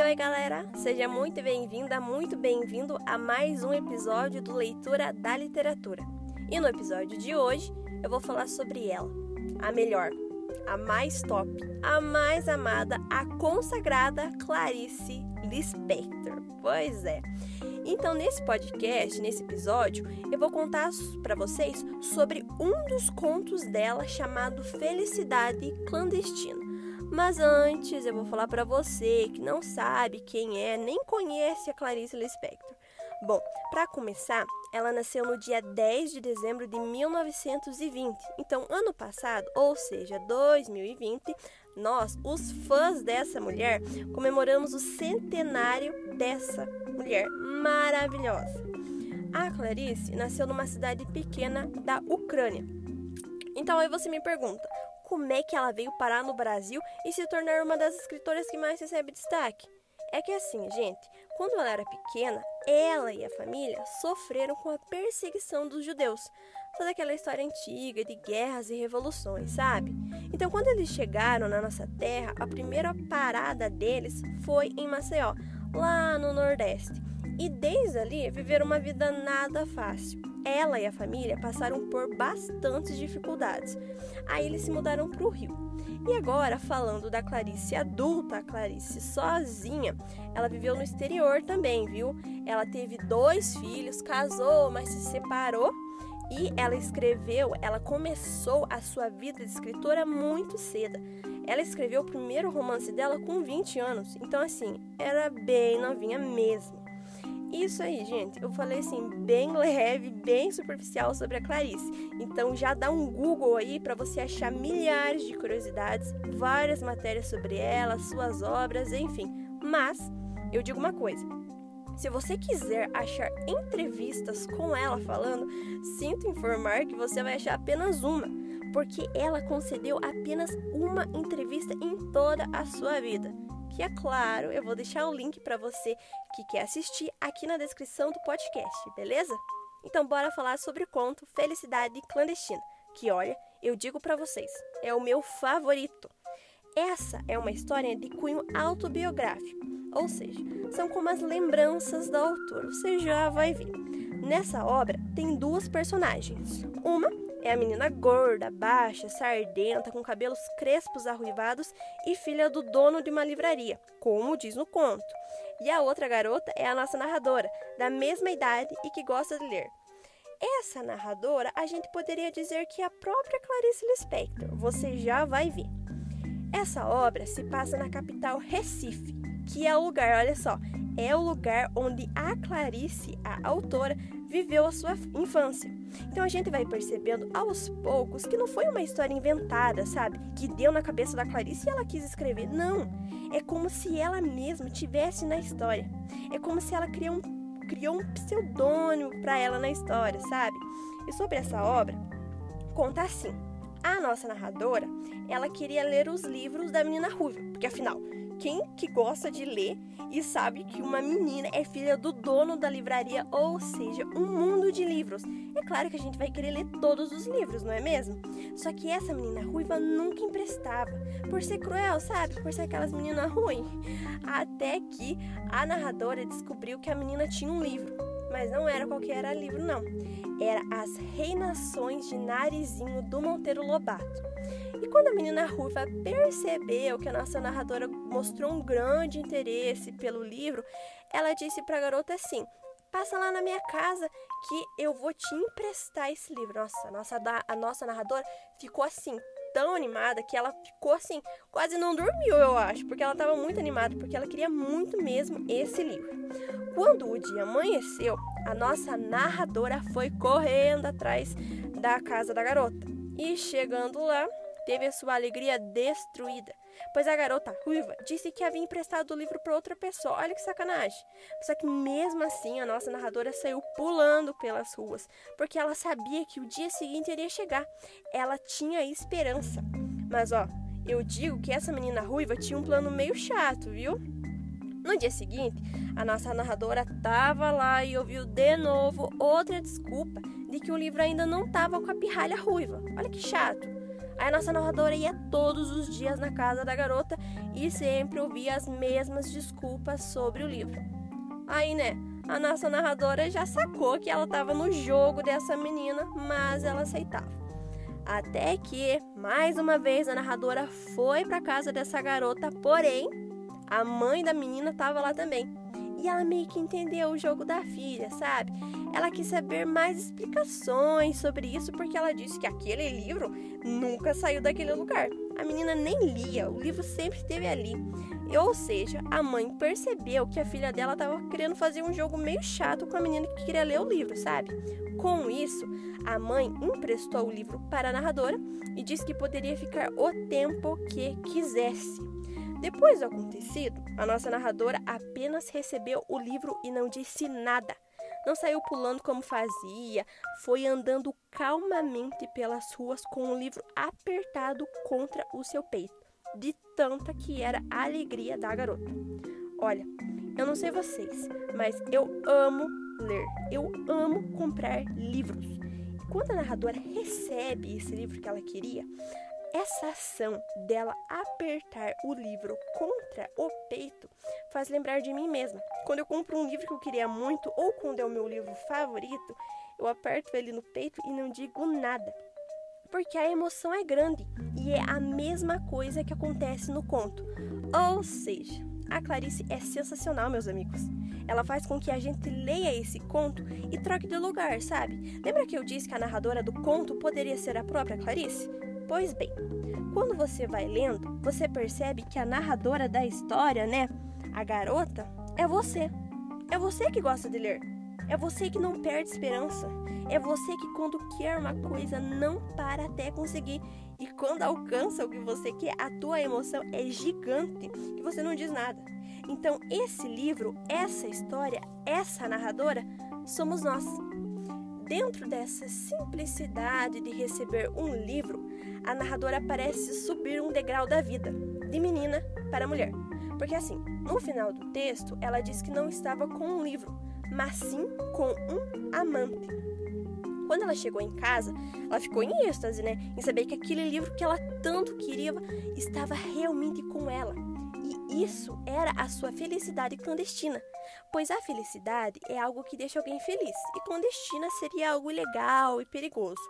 Oi, oi, galera! Seja muito bem-vinda, muito bem-vindo a mais um episódio do Leitura da Literatura. E no episódio de hoje eu vou falar sobre ela, a melhor, a mais top, a mais amada, a consagrada Clarice Lispector. Pois é. Então, nesse podcast, nesse episódio, eu vou contar para vocês sobre um dos contos dela chamado Felicidade Clandestina. Mas antes, eu vou falar para você que não sabe quem é, nem conhece a Clarice Lispector. Bom, para começar, ela nasceu no dia 10 de dezembro de 1920. Então, ano passado, ou seja, 2020, nós, os fãs dessa mulher, comemoramos o centenário dessa mulher maravilhosa. A Clarice nasceu numa cidade pequena da Ucrânia. Então aí você me pergunta, como é que ela veio parar no Brasil e se tornar uma das escritoras que mais recebe destaque? É que assim, gente, quando ela era pequena, ela e a família sofreram com a perseguição dos judeus. Toda aquela história antiga de guerras e revoluções, sabe? Então, quando eles chegaram na nossa terra, a primeira parada deles foi em Maceió, lá no Nordeste. E desde ali viveram uma vida nada fácil. Ela e a família passaram por bastantes dificuldades. Aí eles se mudaram para o Rio. E agora, falando da Clarice adulta, a Clarice sozinha, ela viveu no exterior também, viu? Ela teve dois filhos, casou, mas se separou. E ela escreveu, ela começou a sua vida de escritora muito cedo. Ela escreveu o primeiro romance dela com 20 anos, então assim, era bem novinha mesmo. Isso aí, gente. Eu falei assim, bem leve, bem superficial sobre a Clarice. Então já dá um Google aí para você achar milhares de curiosidades, várias matérias sobre ela, suas obras, enfim. Mas eu digo uma coisa. Se você quiser achar entrevistas com ela falando, sinto informar que você vai achar apenas uma, porque ela concedeu apenas uma entrevista em toda a sua vida que é claro, eu vou deixar o link para você que quer assistir aqui na descrição do podcast, beleza? Então bora falar sobre o conto Felicidade Clandestina, que olha, eu digo para vocês, é o meu favorito. Essa é uma história de cunho autobiográfico, ou seja, são como as lembranças da autora, você já vai ver. Nessa obra tem duas personagens. Uma é a menina gorda, baixa, sardenta, com cabelos crespos arruivados e filha do dono de uma livraria, como diz no conto. E a outra garota é a nossa narradora, da mesma idade e que gosta de ler. Essa narradora, a gente poderia dizer que é a própria Clarice Lispector. Você já vai ver. Essa obra se passa na capital Recife, que é o lugar, olha só, é o lugar onde a Clarice, a autora, viveu a sua infância. Então a gente vai percebendo aos poucos que não foi uma história inventada, sabe? Que deu na cabeça da Clarice e ela quis escrever. Não! É como se ela mesma tivesse na história. É como se ela criou um, criou um pseudônimo para ela na história, sabe? E sobre essa obra, conta assim. A nossa narradora, ela queria ler os livros da menina Ruiva, porque afinal, quem que gosta de ler e sabe que uma menina é filha do dono da livraria, ou seja, um mundo de livros. É claro que a gente vai querer ler todos os livros, não é mesmo? Só que essa menina ruiva nunca emprestava, por ser cruel, sabe? Por ser aquelas meninas ruins. Até que a narradora descobriu que a menina tinha um livro, mas não era qualquer livro, não. Era As Reinações de Narizinho do Monteiro Lobato. E quando a menina ruiva percebeu que a nossa narradora mostrou um grande interesse pelo livro, ela disse para a garota assim: passa lá na minha casa que eu vou te emprestar esse livro. Nossa, a nossa, a nossa narradora ficou assim, tão animada que ela ficou assim, quase não dormiu, eu acho, porque ela estava muito animada, porque ela queria muito mesmo esse livro. Quando o dia amanheceu, a nossa narradora foi correndo atrás da casa da garota. E chegando lá, teve a sua alegria destruída, pois a garota ruiva disse que havia emprestado o livro para outra pessoa. Olha que sacanagem. Só que mesmo assim, a nossa narradora saiu pulando pelas ruas, porque ela sabia que o dia seguinte iria chegar. Ela tinha esperança. Mas ó, eu digo que essa menina ruiva tinha um plano meio chato, viu? No dia seguinte, a nossa narradora estava lá e ouviu de novo outra desculpa de que o livro ainda não estava com a pirralha ruiva. Olha que chato. A nossa narradora ia todos os dias na casa da garota e sempre ouvia as mesmas desculpas sobre o livro. Aí, né, a nossa narradora já sacou que ela estava no jogo dessa menina, mas ela aceitava. Até que, mais uma vez, a narradora foi para casa dessa garota, porém, a mãe da menina estava lá também. E ela meio que entendeu o jogo da filha, sabe? Ela quis saber mais explicações sobre isso porque ela disse que aquele livro nunca saiu daquele lugar. A menina nem lia, o livro sempre esteve ali. Ou seja, a mãe percebeu que a filha dela estava querendo fazer um jogo meio chato com a menina que queria ler o livro, sabe? Com isso, a mãe emprestou o livro para a narradora e disse que poderia ficar o tempo que quisesse. Depois do acontecido, a nossa narradora apenas recebeu o livro e não disse nada. Não saiu pulando como fazia, foi andando calmamente pelas ruas com o livro apertado contra o seu peito de tanta que era a alegria da garota. Olha, eu não sei vocês, mas eu amo ler, eu amo comprar livros. E quando a narradora recebe esse livro que ela queria, essa ação dela apertar o livro contra o peito faz lembrar de mim mesma. Quando eu compro um livro que eu queria muito ou quando é o meu livro favorito, eu aperto ele no peito e não digo nada porque a emoção é grande e é a mesma coisa que acontece no conto. Ou seja, a Clarice é sensacional, meus amigos. Ela faz com que a gente leia esse conto e troque de lugar, sabe? Lembra que eu disse que a narradora do conto poderia ser a própria Clarice? Pois bem, quando você vai lendo, você percebe que a narradora da história, né, a garota, é você. É você que gosta de ler. É você que não perde esperança. É você que, quando quer uma coisa, não para até conseguir. E quando alcança o que você quer, a tua emoção é gigante e você não diz nada. Então, esse livro, essa história, essa narradora, somos nós. Dentro dessa simplicidade de receber um livro, a narradora parece subir um degrau da vida, de menina para mulher. Porque assim, no final do texto, ela diz que não estava com um livro, mas sim com um amante. Quando ela chegou em casa, ela ficou em êxtase, né? Em saber que aquele livro que ela tanto queria estava realmente com ela. E isso era a sua felicidade clandestina, pois a felicidade é algo que deixa alguém feliz, e clandestina seria algo ilegal e perigoso.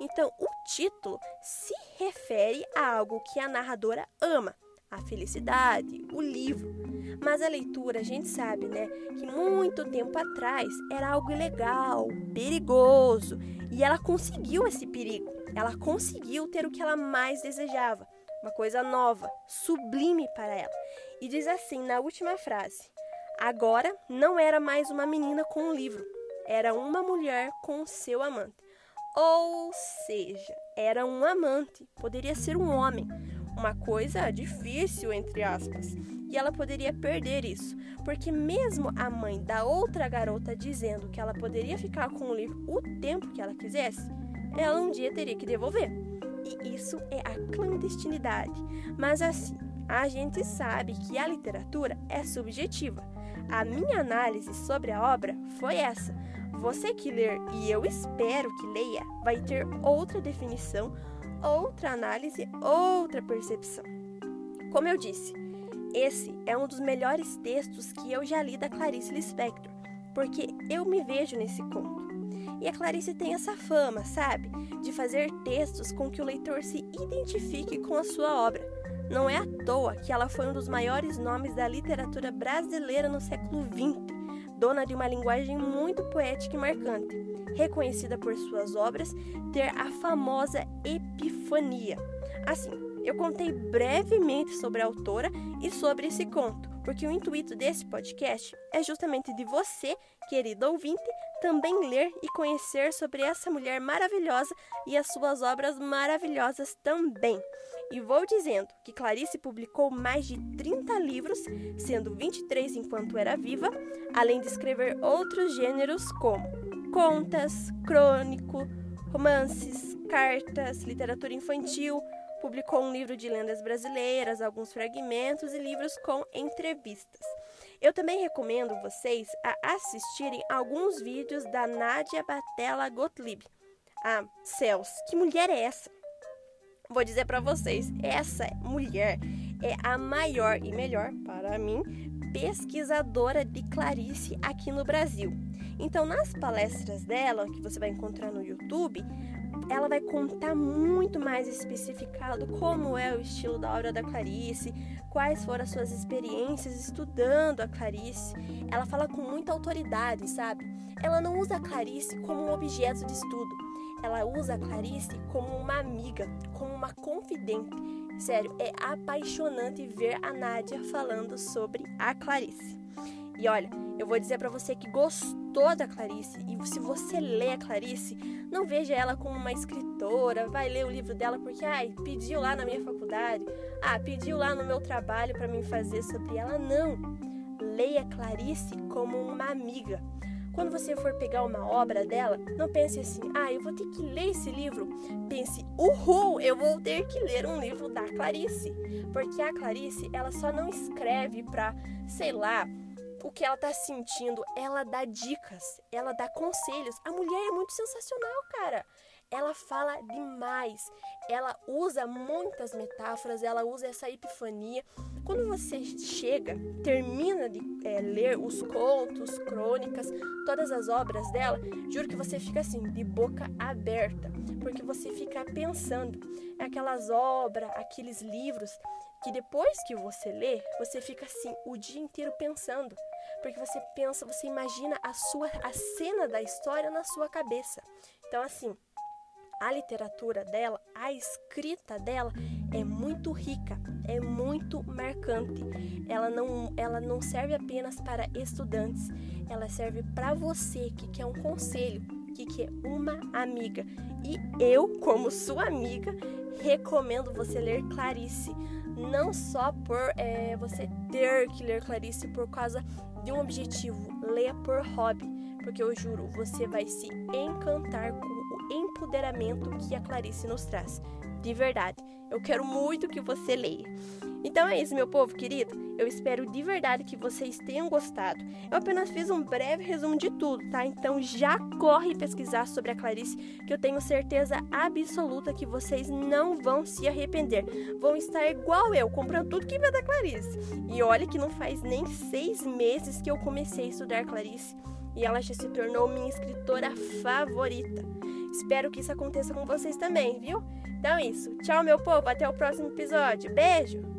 Então, o título se refere a algo que a narradora ama, a felicidade, o livro. Mas a leitura, a gente sabe, né, que muito tempo atrás era algo ilegal, perigoso, e ela conseguiu esse perigo. Ela conseguiu ter o que ela mais desejava, uma coisa nova, sublime para ela. E diz assim na última frase: Agora não era mais uma menina com um livro, era uma mulher com seu amante. Ou seja, era um amante, poderia ser um homem, uma coisa difícil, entre aspas. E ela poderia perder isso, porque mesmo a mãe da outra garota dizendo que ela poderia ficar com o livro o tempo que ela quisesse, ela um dia teria que devolver. E isso é a clandestinidade. Mas assim, a gente sabe que a literatura é subjetiva. A minha análise sobre a obra foi essa. Você que ler, e eu espero que leia, vai ter outra definição outra análise, outra percepção. Como eu disse, esse é um dos melhores textos que eu já li da Clarice Lispector, porque eu me vejo nesse conto. E a Clarice tem essa fama, sabe, de fazer textos com que o leitor se identifique com a sua obra. Não é à toa que ela foi um dos maiores nomes da literatura brasileira no século XX dona de uma linguagem muito poética e marcante, reconhecida por suas obras ter a famosa epifania. Assim, eu contei brevemente sobre a autora e sobre esse conto, porque o intuito desse podcast é justamente de você, querido ouvinte, também ler e conhecer sobre essa mulher maravilhosa e as suas obras maravilhosas também. E vou dizendo que Clarice publicou mais de 30 livros, sendo 23 enquanto era viva, além de escrever outros gêneros como contas, crônico, romances, cartas, literatura infantil, publicou um livro de lendas brasileiras, alguns fragmentos e livros com entrevistas. Eu também recomendo vocês a assistirem alguns vídeos da Nádia Batella Gottlieb. Ah, céus, que mulher é essa? vou dizer para vocês, essa mulher é a maior e melhor para mim pesquisadora de Clarice aqui no Brasil. Então, nas palestras dela, que você vai encontrar no YouTube, ela vai contar muito mais especificado como é o estilo da obra da Clarice, quais foram as suas experiências estudando a Clarice. Ela fala com muita autoridade, sabe? Ela não usa a Clarice como um objeto de estudo. Ela usa a Clarice como uma amiga, como uma confidente. Sério, é apaixonante ver a Nádia falando sobre a Clarice. E olha, eu vou dizer para você que gostou da Clarice e se você lê a Clarice, não veja ela como uma escritora, vai ler o livro dela porque ai, pediu lá na minha faculdade, ah, pediu lá no meu trabalho para mim fazer sobre ela, não. Leia Clarice como uma amiga. Quando você for pegar uma obra dela, não pense assim, ah, eu vou ter que ler esse livro. Pense, uhul, eu vou ter que ler um livro da Clarice. Porque a Clarice, ela só não escreve para, sei lá, o que ela tá sentindo, ela dá dicas, ela dá conselhos. A mulher é muito sensacional, cara. Ela fala demais. Ela usa muitas metáforas, ela usa essa epifania. Quando você chega, termina de é, ler os contos, crônicas, todas as obras dela, juro que você fica assim, de boca aberta, porque você fica pensando. Aquelas obras, aqueles livros que depois que você lê, você fica assim o dia inteiro pensando, porque você pensa, você imagina a sua a cena da história na sua cabeça. Então assim, a literatura dela, a escrita dela é muito rica, é muito marcante. Ela não, ela não serve apenas para estudantes, ela serve para você que quer um conselho, que quer uma amiga. E eu, como sua amiga, recomendo você ler Clarice não só por é, você ter que ler Clarice por causa de um objetivo, leia por hobby, porque eu juro, você vai se encantar com o empoderamento que a Clarice nos traz. De verdade, eu quero muito que você leia. Então é isso, meu povo querido. Eu espero de verdade que vocês tenham gostado. Eu apenas fiz um breve resumo de tudo, tá? Então já corre pesquisar sobre a Clarice, que eu tenho certeza absoluta que vocês não vão se arrepender. Vão estar igual eu, comprando tudo que vê da Clarice. E olha que não faz nem seis meses que eu comecei a estudar Clarice e ela já se tornou minha escritora favorita. Espero que isso aconteça com vocês também, viu? Então é isso. Tchau, meu povo. Até o próximo episódio. Beijo!